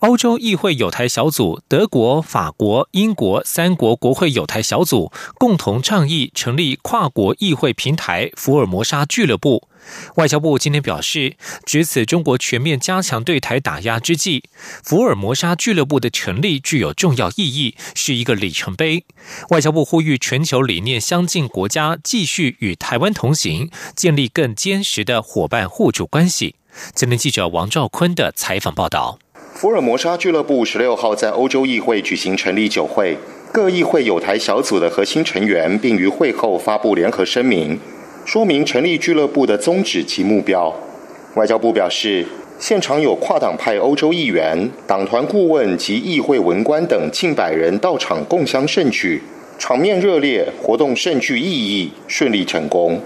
欧洲议会有台小组、德国、法国、英国三国国会有台小组共同倡议成立跨国议会平台“福尔摩沙俱乐部”。外交部今天表示，值此中国全面加强对台打压之际，福尔摩沙俱乐部的成立具有重要意义，是一个里程碑。外交部呼吁全球理念相近国家继续与台湾同行，建立更坚实的伙伴互助关系。今天记者王兆坤的采访报道。福尔摩沙俱乐部十六号在欧洲议会举行成立酒会，各议会有台小组的核心成员，并于会后发布联合声明，说明成立俱乐部的宗旨及目标。外交部表示，现场有跨党派欧洲议员、党团顾问及议会文官等近百人到场共襄盛举，场面热烈，活动甚具意义，顺利成功。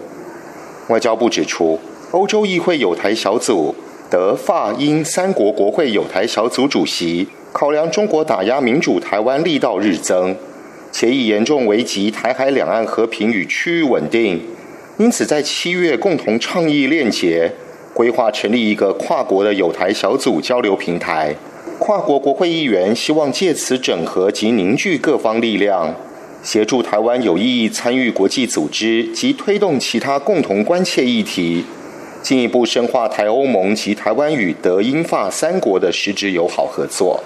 外交部指出，欧洲议会有台小组。德法英三国国会有台小组主席考量中国打压民主台湾力道日增，且已严重危及台海两岸和平与区域稳定，因此在七月共同倡议链结，规划成立一个跨国的有台小组交流平台。跨国国会议员希望借此整合及凝聚各方力量，协助台湾有意义参与国际组织及推动其他共同关切议题。进一步深化台欧盟及台湾与德英法三国的实质友好合作。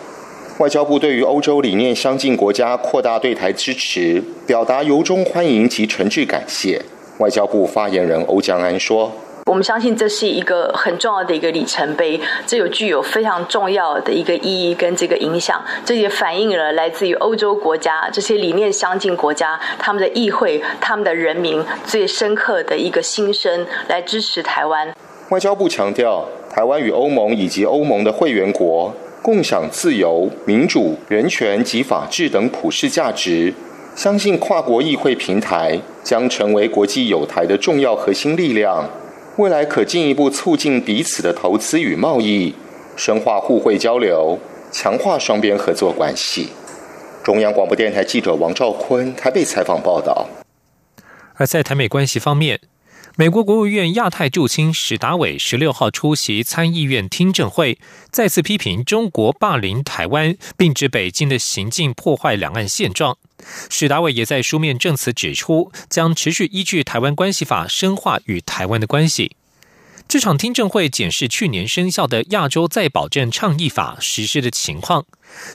外交部对于欧洲理念相近国家扩大对台支持，表达由衷欢迎及诚挚感谢。外交部发言人欧江安说。我们相信这是一个很重要的一个里程碑，这有具有非常重要的一个意义跟这个影响，这也反映了来自于欧洲国家这些理念相近国家他们的议会、他们的人民最深刻的一个心声，来支持台湾。外交部强调，台湾与欧盟以及欧盟的会员国共享自由、民主、人权及法治等普世价值，相信跨国议会平台将成为国际友台的重要核心力量。未来可进一步促进彼此的投资与贸易，深化互惠交流，强化双边合作关系。中央广播电台记者王兆坤台北采访报道。而在台美关系方面，美国国务院亚太驻青史达伟十六号出席参议院听证会，再次批评中国霸凌台湾，并指北京的行径破坏两岸现状。史达伟也在书面证词指出，将持续依据《台湾关系法》深化与台湾的关系。这场听证会检视去年生效的《亚洲再保证倡议法》实施的情况。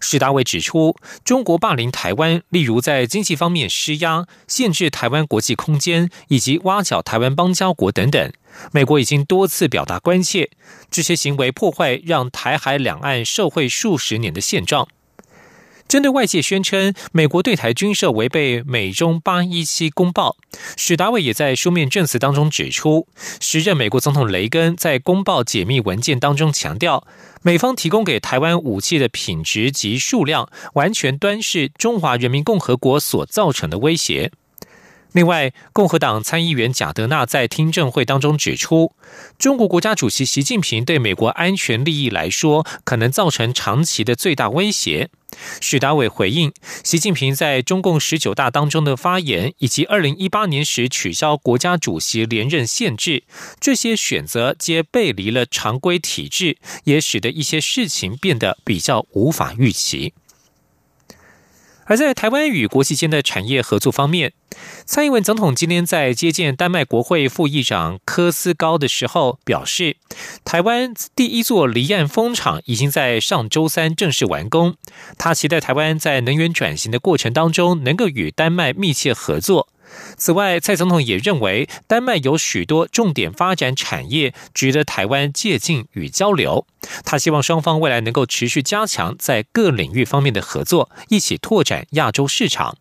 史达伟指出，中国霸凌台湾，例如在经济方面施压、限制台湾国际空间，以及挖角台湾邦交国等等。美国已经多次表达关切，这些行为破坏让台海两岸受惠数十年的现状。针对外界宣称美国对台军售违背美中八一七公报，史达伟也在书面证词当中指出，时任美国总统雷根在公报解密文件当中强调，美方提供给台湾武器的品质及数量，完全端视中华人民共和国所造成的威胁。另外，共和党参议员贾德纳在听证会当中指出，中国国家主席习近平对美国安全利益来说，可能造成长期的最大威胁。许达伟回应，习近平在中共十九大当中的发言，以及二零一八年时取消国家主席连任限制，这些选择皆背离了常规体制，也使得一些事情变得比较无法预期。而在台湾与国际间的产业合作方面，蔡英文总统今天在接见丹麦国会副议长科斯高的时候表示，台湾第一座离岸风场已经在上周三正式完工。他期待台湾在能源转型的过程当中能够与丹麦密切合作。此外，蔡总统也认为，丹麦有许多重点发展产业，值得台湾借鉴与交流。他希望双方未来能够持续加强在各领域方面的合作，一起拓展亚洲市场。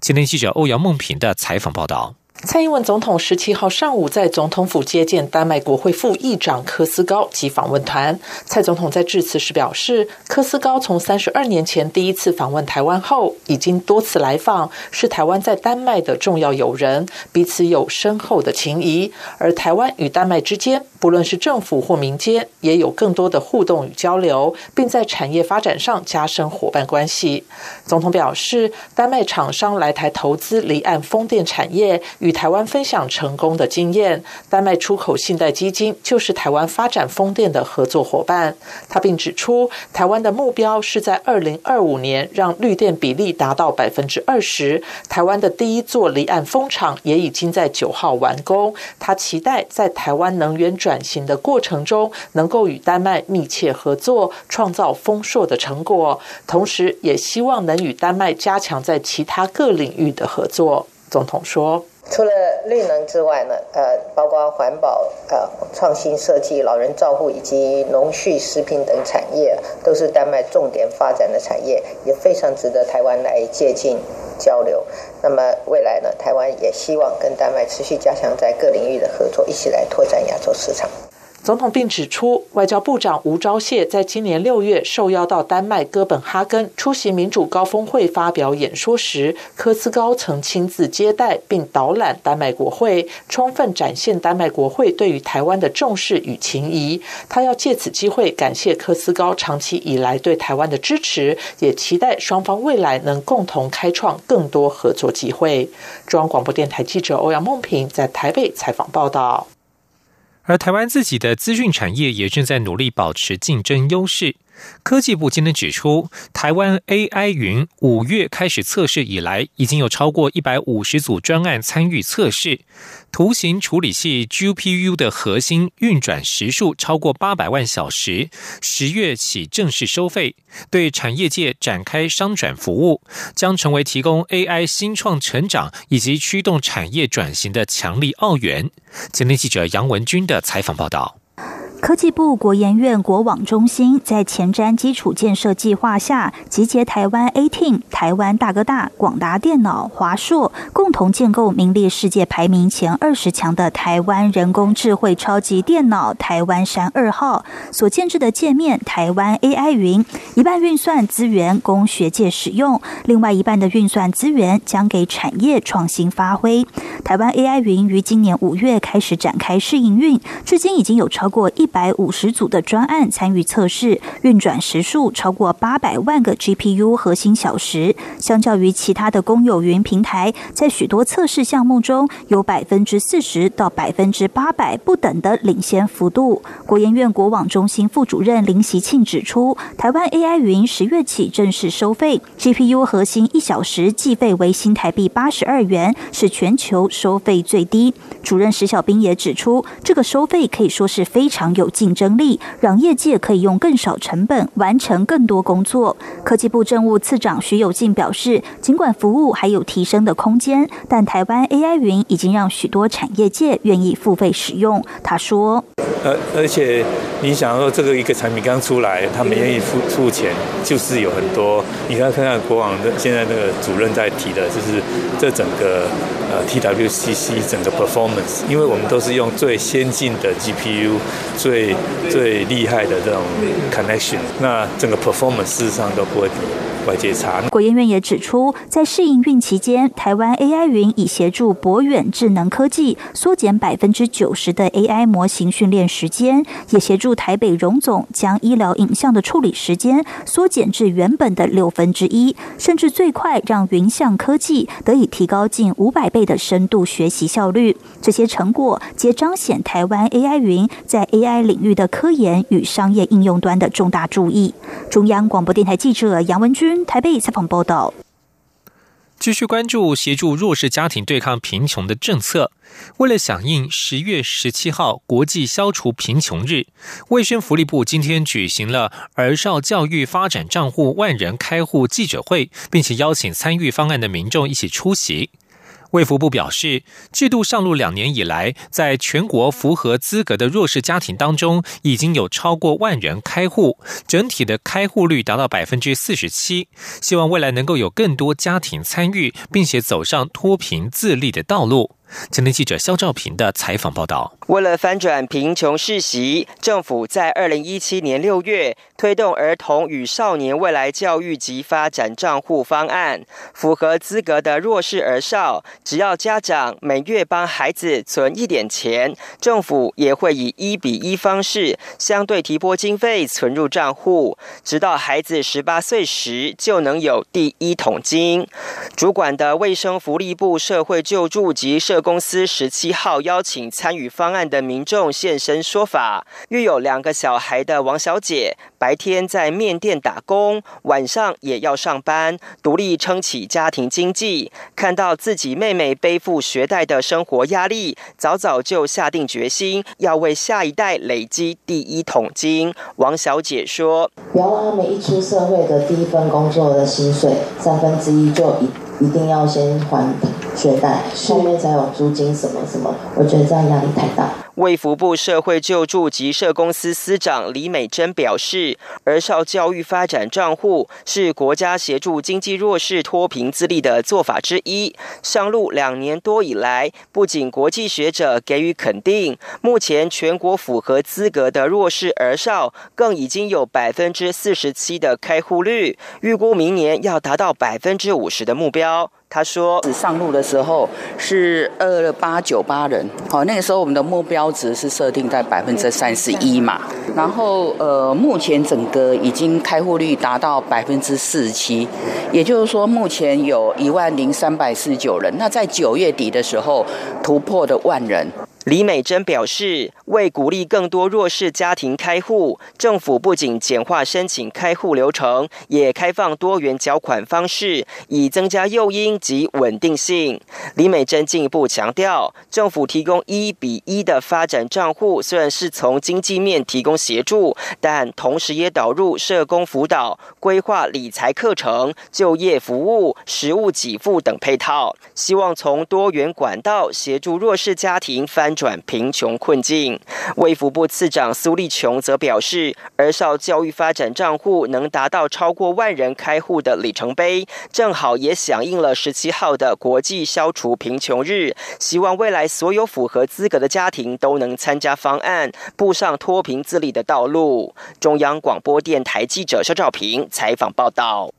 今天记者欧阳梦平的采访报道。蔡英文总统十七号上午在总统府接见丹麦国会副议长科斯高及访问团。蔡总统在致辞时表示，科斯高从三十二年前第一次访问台湾后，已经多次来访，是台湾在丹麦的重要友人，彼此有深厚的情谊。而台湾与丹麦之间，不论是政府或民间，也有更多的互动与交流，并在产业发展上加深伙伴关系。总统表示，丹麦厂商来台投资离岸风电产业与。与台湾分享成功的经验，丹麦出口信贷基金就是台湾发展风电的合作伙伴。他并指出，台湾的目标是在二零二五年让绿电比例达到百分之二十。台湾的第一座离岸风场也已经在九号完工。他期待在台湾能源转型的过程中，能够与丹麦密切合作，创造丰硕的成果。同时，也希望能与丹麦加强在其他各领域的合作。总统说。除了绿能之外呢，呃，包括环保、呃，创新设计、老人照护以及农畜食品等产业，都是丹麦重点发展的产业，也非常值得台湾来借鉴交流。那么未来呢，台湾也希望跟丹麦持续加强在各领域的合作，一起来拓展亚洲市场。总统并指出，外交部长吴钊燮在今年六月受邀到丹麦哥本哈根出席民主高峰会发表演说时，科斯高曾亲自接待并导览丹麦国会，充分展现丹麦国会对于台湾的重视与情谊。他要借此机会感谢科斯高长期以来对台湾的支持，也期待双方未来能共同开创更多合作机会。中央广播电台记者欧阳梦平在台北采访报道。而台湾自己的资讯产业也正在努力保持竞争优势。科技部今天指出，台湾 AI 云五月开始测试以来，已经有超过一百五十组专案参与测试。图形处理器 GPU 的核心运转时数超过八百万小时，十月起正式收费，对产业界展开商转服务，将成为提供 AI 新创成长以及驱动产业转型的强力澳元。今天记者杨文军的采访报道。科技部国研院国网中心在前瞻基础建设计划下，集结台湾 AT、台湾大哥大、广达电脑、华硕，共同建构名列世界排名前二十强的台湾人工智慧超级电脑——台湾山二号。所建制的界面台湾 AI 云，一半运算资源供学界使用，另外一半的运算资源将给产业创新发挥。台湾 AI 云于今年五月开始展开试营运，至今已经有超过一。百五十组的专案参与测试，运转时数超过八百万个 GPU 核心小时。相较于其他的公有云平台，在许多测试项目中有百分之四十到百分之八百不等的领先幅度。国研院国网中心副主任林习庆指出，台湾 AI 云十月起正式收费，GPU 核心一小时计费为新台币八十二元，是全球收费最低。主任石小兵也指出，这个收费可以说是非非常有竞争力，让业界可以用更少成本完成更多工作。科技部政务次长徐有进表示，尽管服务还有提升的空间，但台湾 AI 云已经让许多产业界愿意付费使用。他说：“呃，而且你想说这个一个产品刚出来，他们愿意付付钱，就是有很多。你看看看国网的现在那个主任在提的，就是这整个。”呃，TWCC 整个 performance，因为我们都是用最先进的 GPU，最最厉害的这种 connection，那整个 performance 事实上都不会比。外界差。国研院也指出，在试营运期间，台湾 AI 云已协助博远智能科技缩减百分之九十的 AI 模型训练时间，也协助台北荣总将医疗影像的处理时间缩减至原本的六分之一，甚至最快让云像科技得以提高近五百倍的深度学习效率。这些成果皆彰显台湾 AI 云在 AI 领域的科研与商业应用端的重大注意。中央广播电台记者杨文君。台北采访报道，继续关注协助弱势家庭对抗贫穷的政策。为了响应十月十七号国际消除贫穷日，卫生福利部今天举行了儿少教育发展账户万人开户记者会，并且邀请参与方案的民众一起出席。卫福部表示，制度上路两年以来，在全国符合资格的弱势家庭当中，已经有超过万人开户，整体的开户率达到百分之四十七。希望未来能够有更多家庭参与，并且走上脱贫自立的道路。今天记者肖兆平的采访报道。为了翻转贫穷世袭，政府在二零一七年六月推动儿童与少年未来教育及发展账户方案。符合资格的弱势儿少，只要家长每月帮孩子存一点钱，政府也会以一比一方式相对提拨经费存入账户，直到孩子十八岁时就能有第一桶金。主管的卫生福利部社会救助及社公司十七号邀请参与方案。的民众现身说法，育有两个小孩的王小姐，白天在面店打工，晚上也要上班，独立撑起家庭经济。看到自己妹妹背负学贷的生活压力，早早就下定决心要为下一代累积第一桶金。王小姐说：“不要让他们一出社会的第一份工作的薪水三分之一就一一定要先还。”学贷后面才有租金什么什么，我觉得这样压力太大。卫福部社会救助及社公司司长李美珍表示，儿少教育发展账户是国家协助经济弱势脱贫自立的做法之一。上路两年多以来，不仅国际学者给予肯定，目前全国符合资格的弱势儿少更已经有百分之四十七的开户率，预估明年要达到百分之五十的目标。他说，上路的时候是二八九八人，好，那个时候我们的目标值是设定在百分之三十一嘛，然后呃，目前整个已经开户率达到百分之四十七，也就是说目前有一万零三百四十九人，那在九月底的时候突破的万人。李美珍表示，为鼓励更多弱势家庭开户，政府不仅简化申请开户流程，也开放多元缴款方式，以增加诱因及稳定性。李美珍进一步强调，政府提供一比一的发展账户，虽然是从经济面提供协助，但同时也导入社工辅导、规划理财课程、就业服务、实物给付等配套，希望从多元管道协助弱势家庭翻。转贫穷困境，卫福部次长苏立琼则表示，儿少教育发展账户能达到超过万人开户的里程碑，正好也响应了十七号的国际消除贫穷日。希望未来所有符合资格的家庭都能参加方案，步上脱贫自立的道路。中央广播电台记者肖兆平采访报道。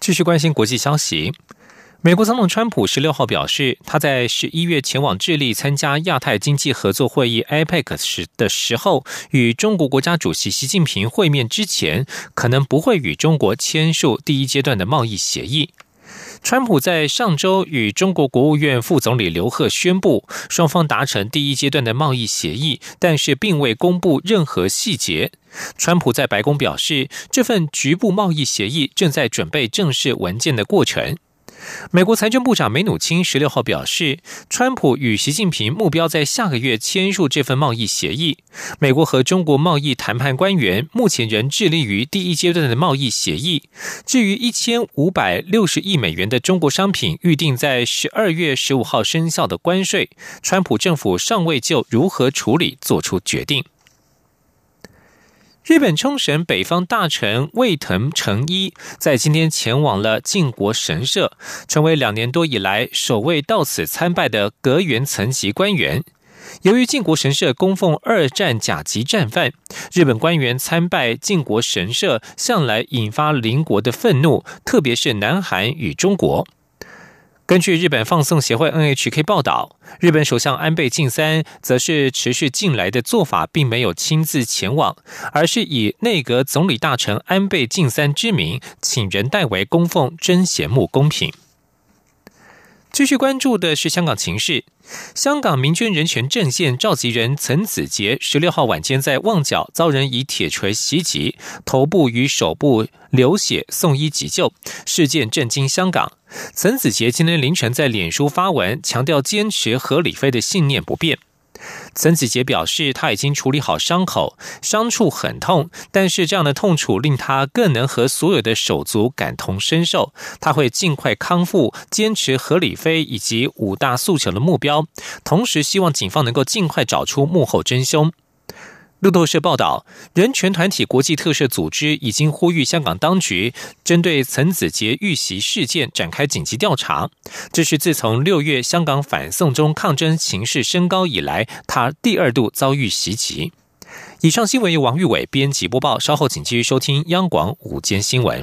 继续关心国际消息。美国总统川普十六号表示，他在十一月前往智利参加亚太经济合作会议 （APEC） 时的时候，与中国国家主席习近平会面之前，可能不会与中国签署第一阶段的贸易协议。川普在上周与中国国务院副总理刘鹤宣布，双方达成第一阶段的贸易协议，但是并未公布任何细节。川普在白宫表示，这份局部贸易协议正在准备正式文件的过程。美国财政部长梅努钦十六号表示，川普与习近平目标在下个月签署这份贸易协议。美国和中国贸易谈判官员目前仍致力于第一阶段的贸易协议。至于一千五百六十亿美元的中国商品预定在十二月十五号生效的关税，川普政府尚未就如何处理做出决定。日本冲绳北方大臣卫藤诚一在今天前往了靖国神社，成为两年多以来首位到此参拜的阁员层级官员。由于靖国神社供奉二战甲级战犯，日本官员参拜靖国神社向来引发邻国的愤怒，特别是南韩与中国。根据日本放送协会 NHK 报道，日本首相安倍晋三则是持续近来的做法，并没有亲自前往，而是以内阁总理大臣安倍晋三之名，请人代为供奉真贤木公平。继续关注的是香港情势。香港民权人权阵线召集人岑子杰十六号晚间在旺角遭人以铁锤袭击，头部与手部流血，送医急救。事件震惊香港。岑子杰今天凌晨在脸书发文，强调坚持和李飞的信念不变。曾子杰表示，他已经处理好伤口，伤处很痛，但是这样的痛楚令他更能和所有的手足感同身受。他会尽快康复，坚持合理飞以及五大诉求的目标，同时希望警方能够尽快找出幕后真凶。路透社报道，人权团体国际特赦组织已经呼吁香港当局针对岑子杰遇袭事件展开紧急调查。这是自从六月香港反送中抗争情势升高以来，他第二度遭遇袭击。以上新闻由王玉伟编辑播报，稍后请继续收听央广午间新闻。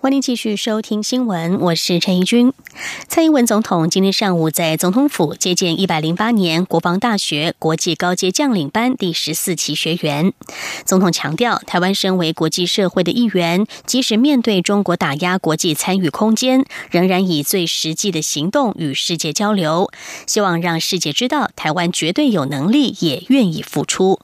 欢迎继续收听新闻，我是陈怡君。蔡英文总统今天上午在总统府接见一百零八年国防大学国际高阶将领班第十四期学员。总统强调，台湾身为国际社会的一员，即使面对中国打压国际参与空间，仍然以最实际的行动与世界交流，希望让世界知道台湾绝对有能力，也愿意付出。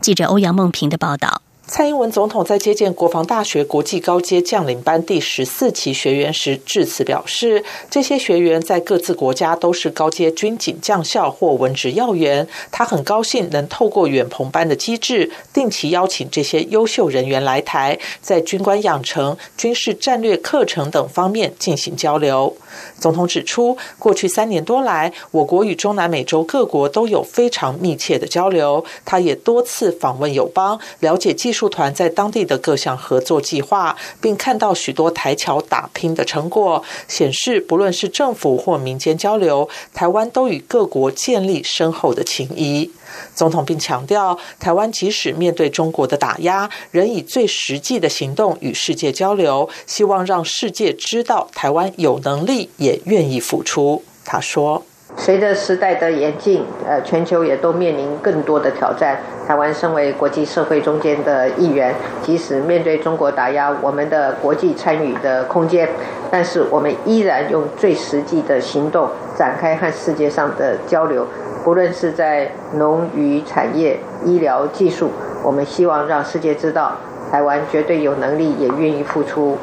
记者欧阳梦平的报道。蔡英文总统在接见国防大学国际高阶将领班第十四期学员时致辞表示，这些学员在各自国家都是高阶军警将校或文职要员。他很高兴能透过远鹏班的机制，定期邀请这些优秀人员来台，在军官养成、军事战略课程等方面进行交流。总统指出，过去三年多来，我国与中南美洲各国都有非常密切的交流。他也多次访问友邦，了解技术团在当地的各项合作计划，并看到许多台侨打拼的成果，显示不论是政府或民间交流，台湾都与各国建立深厚的情谊。总统并强调，台湾即使面对中国的打压，仍以最实际的行动与世界交流，希望让世界知道台湾有能力，也愿意付出。他说：“随着时代的演进，呃，全球也都面临更多的挑战。台湾身为国际社会中间的一员，即使面对中国打压我们的国际参与的空间，但是我们依然用最实际的行动展开和世界上的交流。”不论是在农渔产业、医疗技术，我们希望让世界知道，台湾绝对有能力，也愿意付出。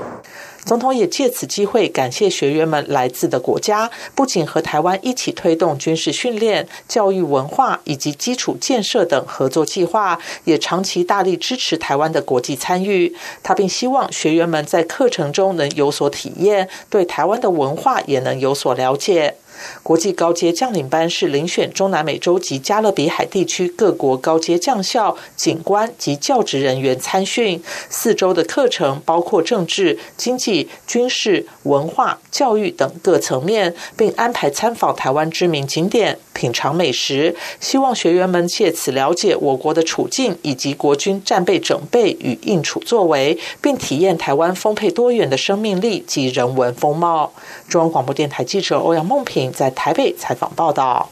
总统也借此机会感谢学员们来自的国家，不仅和台湾一起推动军事训练、教育文化以及基础建设等合作计划，也长期大力支持台湾的国际参与。他并希望学员们在课程中能有所体验，对台湾的文化也能有所了解。国际高阶将领班是遴选中南美洲及加勒比海地区各国高阶将校、警官及教职人员参训。四周的课程包括政治、经济、军事、文化、教育等各层面，并安排参访台湾知名景点、品尝美食。希望学员们借此了解我国的处境以及国军战备整备与应处作为，并体验台湾丰沛多元的生命力及人文风貌。中央广播电台记者欧阳梦平。在台北采访报道。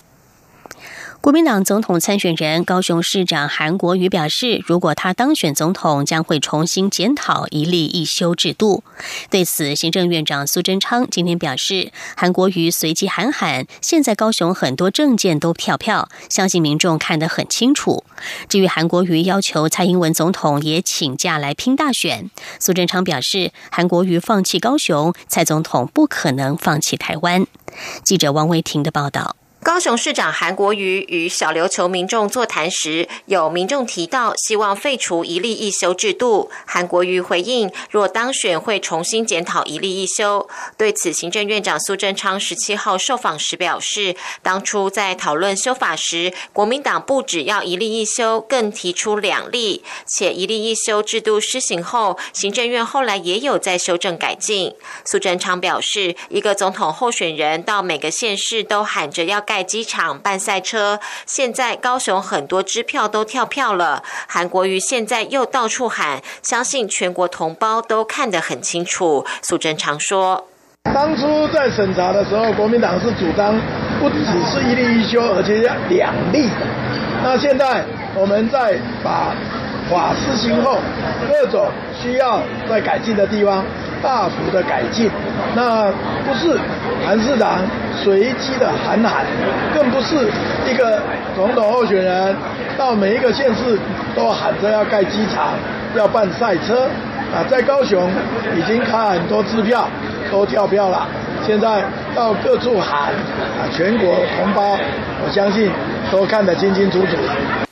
国民党总统参选人高雄市长韩国瑜表示，如果他当选总统，将会重新检讨一例一休制度。对此，行政院长苏贞昌今天表示，韩国瑜随即喊喊，现在高雄很多证件都票票，相信民众看得很清楚。至于韩国瑜要求蔡英文总统也请假来拼大选，苏贞昌表示，韩国瑜放弃高雄，蔡总统不可能放弃台湾。记者王维婷的报道。高雄市长韩国瑜与小琉球民众座谈时，有民众提到希望废除一例一休制度。韩国瑜回应，若当选会重新检讨一例一休。对此，行政院长苏贞昌十七号受访时表示，当初在讨论修法时，国民党不只要一例一休，更提出两例，且一例一休制度施行后，行政院后来也有在修正改进。苏贞昌表示，一个总统候选人到每个县市都喊着要改。在机场办赛车，现在高雄很多支票都跳票了。韩国瑜现在又到处喊，相信全国同胞都看得很清楚。苏贞常说：“当初在审查的时候，国民党是主张不只是一例一休，而且要两例。那现在我们在把法施行后，各种需要在改进的地方。”大幅的改进，那不是韩市长随机的喊喊，更不是一个总统候选人到每一个县市都喊着要盖机场、要办赛车啊，在高雄已经开很多支票，都跳票了。现在到各处喊啊，全国同胞，我相信都看得清清楚楚。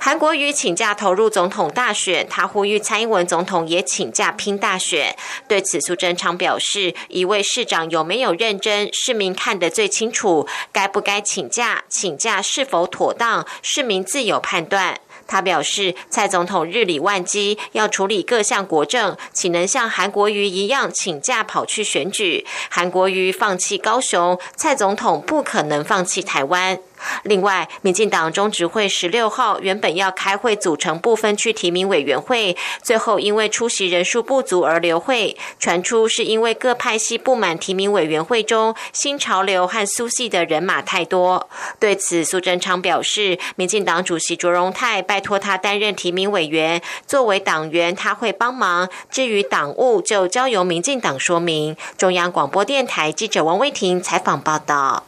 韩国瑜请假投入总统大选，他呼吁蔡英文总统也请假拼大选。对此，苏贞昌表示，一位市长有没有认真，市民看得最清楚。该不该请假，请假是否妥当，市民自有判断。他表示，蔡总统日理万机，要处理各项国政，岂能像韩国瑜一样请假跑去选举？韩国瑜放弃高雄，蔡总统不可能放弃台湾。另外，民进党中执会十六号原本要开会组成部分区提名委员会，最后因为出席人数不足而留会。传出是因为各派系不满提名委员会中新潮流和苏系的人马太多。对此，苏贞昌表示，民进党主席卓荣泰拜托他担任提名委员，作为党员他会帮忙。至于党务，就交由民进党说明。中央广播电台记者王威婷采访报道。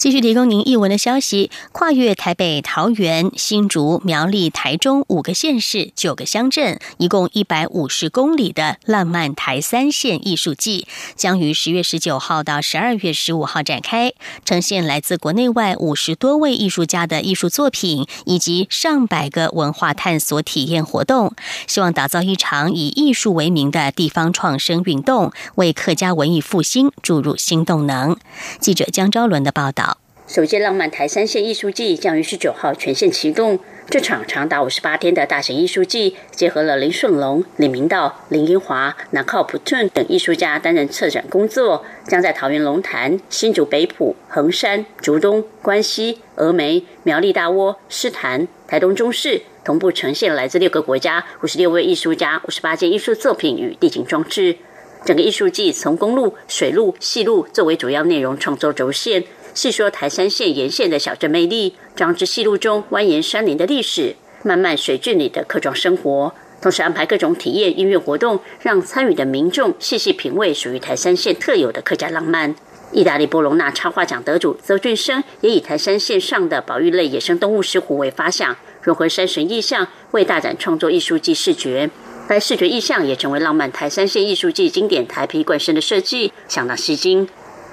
继续提供您译文的消息：跨越台北、桃园、新竹、苗栗、台中五个县市、九个乡镇，一共一百五十公里的浪漫台三线艺术季，将于十月十九号到十二月十五号展开，呈现来自国内外五十多位艺术家的艺术作品，以及上百个文化探索体验活动，希望打造一场以艺术为名的地方创生运动，为客家文艺复兴注入新动能。记者江昭伦的报道。首届浪漫台三线艺术季将于十九号全线启动。这场长达五十八天的大型艺术季，结合了林顺龙、李明道、林英华、南靠普顿等艺术家担任策展工作，将在桃园龙潭、新竹北埔、横山、竹东、关西、峨眉、苗栗大窝、狮潭、台东中市同步呈现来自六个国家五十六位艺术家五十八件艺术作品与地景装置。整个艺术季从公路、水路、细路作为主要内容创作轴线。细说台山线沿线的小镇魅力，张之细路中蜿蜒山林的历史，漫漫水郡里的客庄生活，同时安排各种体验音乐活动，让参与的民众细细品味属于台山线特有的客家浪漫。意大利波隆纳插画奖得主邹俊生也以台山线上的保育类野生动物石斛为发想，融合山神意象，为大展创作艺术季视觉。该视觉意象也成为浪漫台山线艺术季经典台皮冠身的设计，相当吸睛。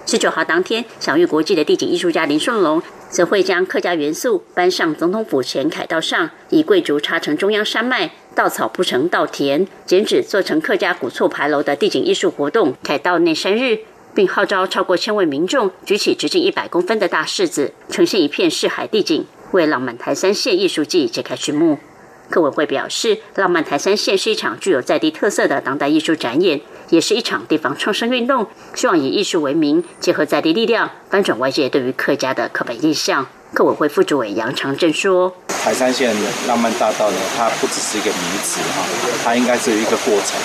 十九号当天，享誉国际的地景艺术家林顺龙，则会将客家元素搬上总统府前凯道上，以桂竹插成中央山脉，稻草铺成稻田，剪纸做成客家古厝牌楼的地景艺术活动凯道内山日，并号召超过千位民众举起直径一百公分的大柿子，呈现一片市海地景，为浪漫台三线艺术季揭开序幕。客委会表示，浪漫台三线是一场具有在地特色的当代艺术展演。也是一场地方创生运动，希望以艺术为名，结合在地力量，翻转外界对于客家的刻板印象。客委会副主委杨长正说：“台山县浪漫大道呢，它不只是一个名词哈，它应该是一个过程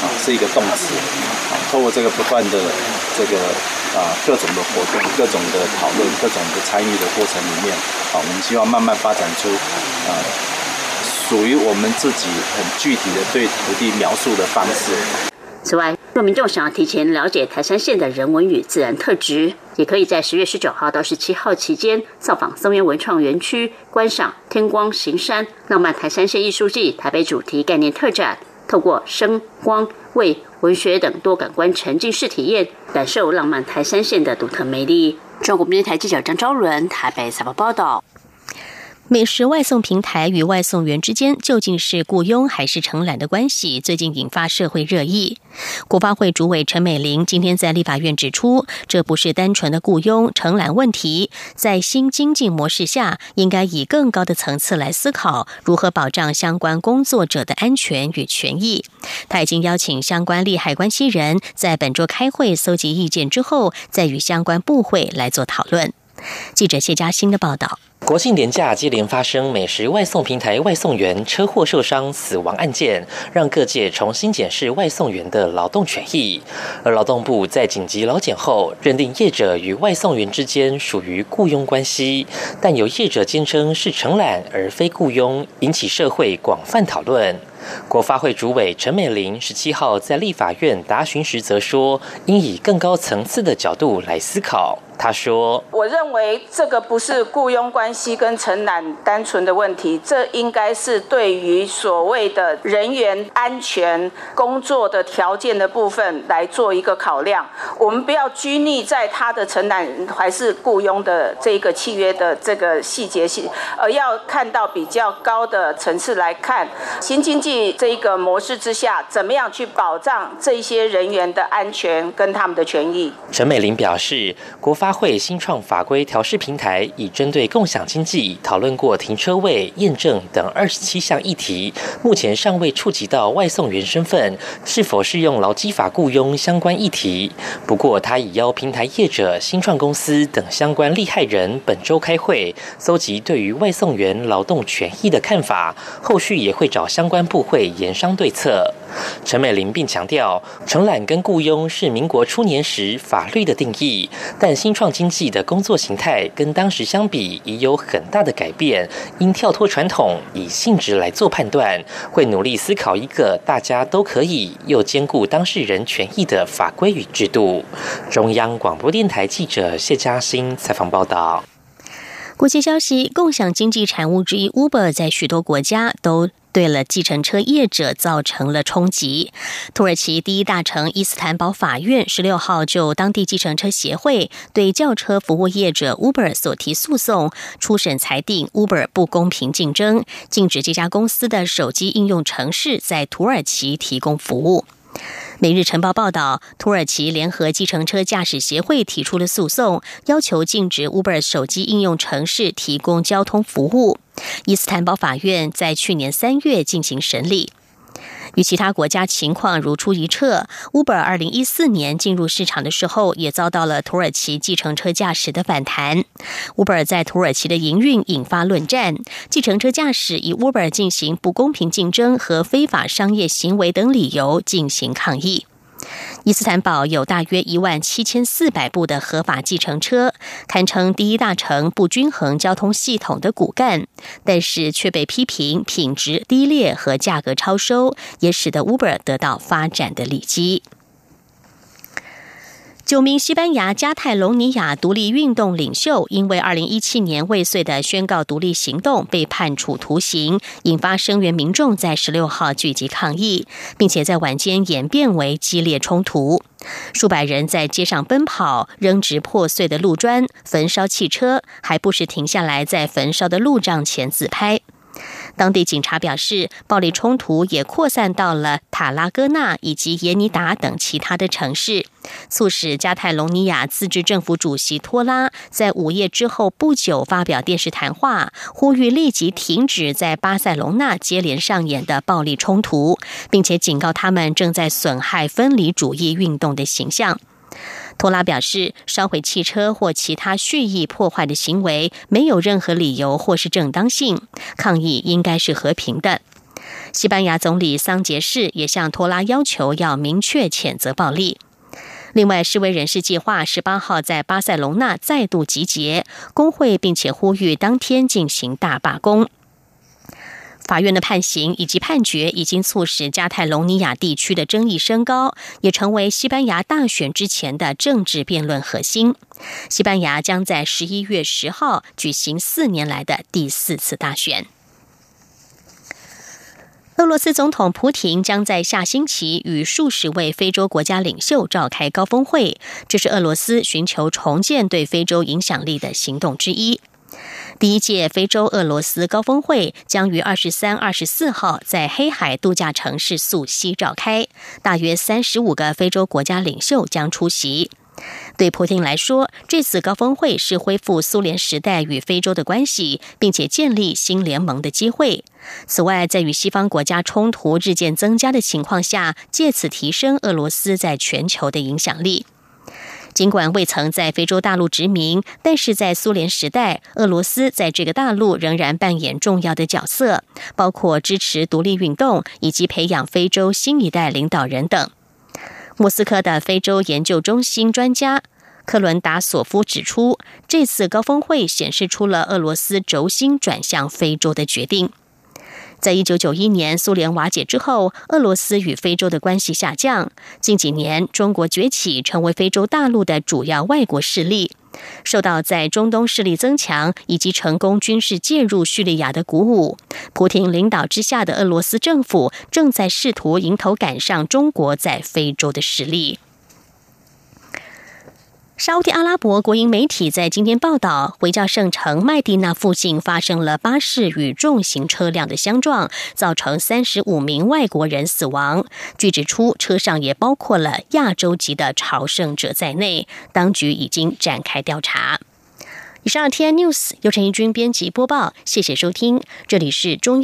啊，是一个动词啊。透过这个不断的这个啊各种的活动、各种的讨论、各种的参与的过程里面啊，我们希望慢慢发展出啊属于我们自己很具体的对土地描述的方式。”此外，若民众想要提前了解台山县的人文与自然特质，也可以在十月十九号到十七号期间造访松原文创园区，观赏天光行山浪漫台山县艺术季台北主题概念特展，透过声、光、味、文学等多感官沉浸式体验，感受浪漫台山县的独特魅力。中国电台记者张昭伦台北采访报道。美食外送平台与外送员之间究竟是雇佣还是承揽的关系？最近引发社会热议。国发会主委陈美玲今天在立法院指出，这不是单纯的雇佣承揽问题，在新经济模式下，应该以更高的层次来思考如何保障相关工作者的安全与权益。他已经邀请相关利害关系人在本周开会搜集意见之后，再与相关部会来做讨论。记者谢嘉欣的报道。国庆年假接连发生美食外送平台外送员车祸受伤死亡案件，让各界重新检视外送员的劳动权益。而劳动部在紧急劳检后，认定业者与外送员之间属于雇佣关系，但有业者坚称是承揽而非雇佣，引起社会广泛讨论。国发会主委陈美玲十七号在立法院答询时则说，应以更高层次的角度来思考。他说：“我认为这个不是雇佣关。”关系跟承揽单纯的问题，这应该是对于所谓的人员安全工作的条件的部分来做一个考量。我们不要拘泥在他的承揽还是雇佣的这个契约的这个细节性，而要看到比较高的层次来看新经济这一个模式之下，怎么样去保障这些人员的安全跟他们的权益。陈美玲表示，国发会新创法规调试平台已针对共享经济讨论过停车位验证等二十七项议题，目前尚未触及到外送员身份是否适用劳基法雇佣相关议题。不过，他已邀平台业者、新创公司等相关利害人本周开会，搜集对于外送员劳动权益的看法，后续也会找相关部会研商对策。陈美玲并强调，承揽跟雇佣是民国初年时法律的定义，但新创经济的工作形态跟当时相比已有有很大的改变，因跳脱传统，以性质来做判断，会努力思考一个大家都可以又兼顾当事人权益的法规与制度。中央广播电台记者谢嘉欣采访报道。国际消息：共享经济产物之一 Uber 在许多国家都。对了，计程车业者造成了冲击。土耳其第一大城伊斯坦堡法院十六号就当地计程车协会对轿车服务业者 Uber 所提诉讼，初审裁定 Uber 不公平竞争，禁止这家公司的手机应用程式在土耳其提供服务。每日晨报报道，土耳其联合计程车驾驶协会提出了诉讼，要求禁止 Uber 手机应用程式提供交通服务。伊斯坦堡法院在去年三月进行审理。与其他国家情况如出一辙，Uber 二零一四年进入市场的时候，也遭到了土耳其计程车驾驶的反弹。Uber 在土耳其的营运引发论战，计程车驾驶以 Uber 进行不公平竞争和非法商业行为等理由进行抗议。伊斯坦堡有大约一万七千四百部的合法计程车，堪称第一大城不均衡交通系统的骨干，但是却被批评品质低劣和价格超收，也使得 Uber 得到发展的利基。九名西班牙加泰隆尼亚独立运动领袖因为二零一七年未遂的宣告独立行动被判处徒刑，引发声援民众在十六号聚集抗议，并且在晚间演变为激烈冲突。数百人在街上奔跑，扔掷破碎的路砖，焚烧汽车，还不时停下来在焚烧的路障前自拍。当地警察表示，暴力冲突也扩散到了塔拉戈纳以及耶尼达等其他的城市，促使加泰隆尼亚自治政府主席托拉在午夜之后不久发表电视谈话，呼吁立即停止在巴塞隆纳接连上演的暴力冲突，并且警告他们正在损害分离主义运动的形象。托拉表示，烧毁汽车或其他蓄意破坏的行为没有任何理由或是正当性，抗议应该是和平的。西班牙总理桑杰士也向托拉要求要明确谴责暴力。另外，示威人士计划十八号在巴塞隆纳再度集结工会，并且呼吁当天进行大罢工。法院的判刑以及判决已经促使加泰隆尼亚地区的争议升高，也成为西班牙大选之前的政治辩论核心。西班牙将在十一月十号举行四年来的第四次大选。俄罗斯总统普廷将在下星期与数十位非洲国家领袖召开高峰会，这是俄罗斯寻求重建对非洲影响力的行动之一。第一届非洲俄罗斯高峰会将于二十三、二十四号在黑海度假城市素西召开，大约三十五个非洲国家领袖将出席。对普京来说，这次高峰会是恢复苏联时代与非洲的关系，并且建立新联盟的机会。此外，在与西方国家冲突日渐增加的情况下，借此提升俄罗斯在全球的影响力。尽管未曾在非洲大陆殖民，但是在苏联时代，俄罗斯在这个大陆仍然扮演重要的角色，包括支持独立运动以及培养非洲新一代领导人等。莫斯科的非洲研究中心专家克伦达索夫指出，这次高峰会显示出了俄罗斯轴心转向非洲的决定。在一九九一年苏联瓦解之后，俄罗斯与非洲的关系下降。近几年，中国崛起，成为非洲大陆的主要外国势力。受到在中东势力增强以及成功军事介入叙利亚的鼓舞，普廷领导之下的俄罗斯政府正在试图迎头赶上中国在非洲的实力。沙地阿拉伯国营媒体在今天报道，回教圣城麦地那附近发生了巴士与重型车辆的相撞，造成三十五名外国人死亡。据指出，车上也包括了亚洲籍的朝圣者在内。当局已经展开调查。以上 T N News 由陈义军编辑播报，谢谢收听，这里是中央。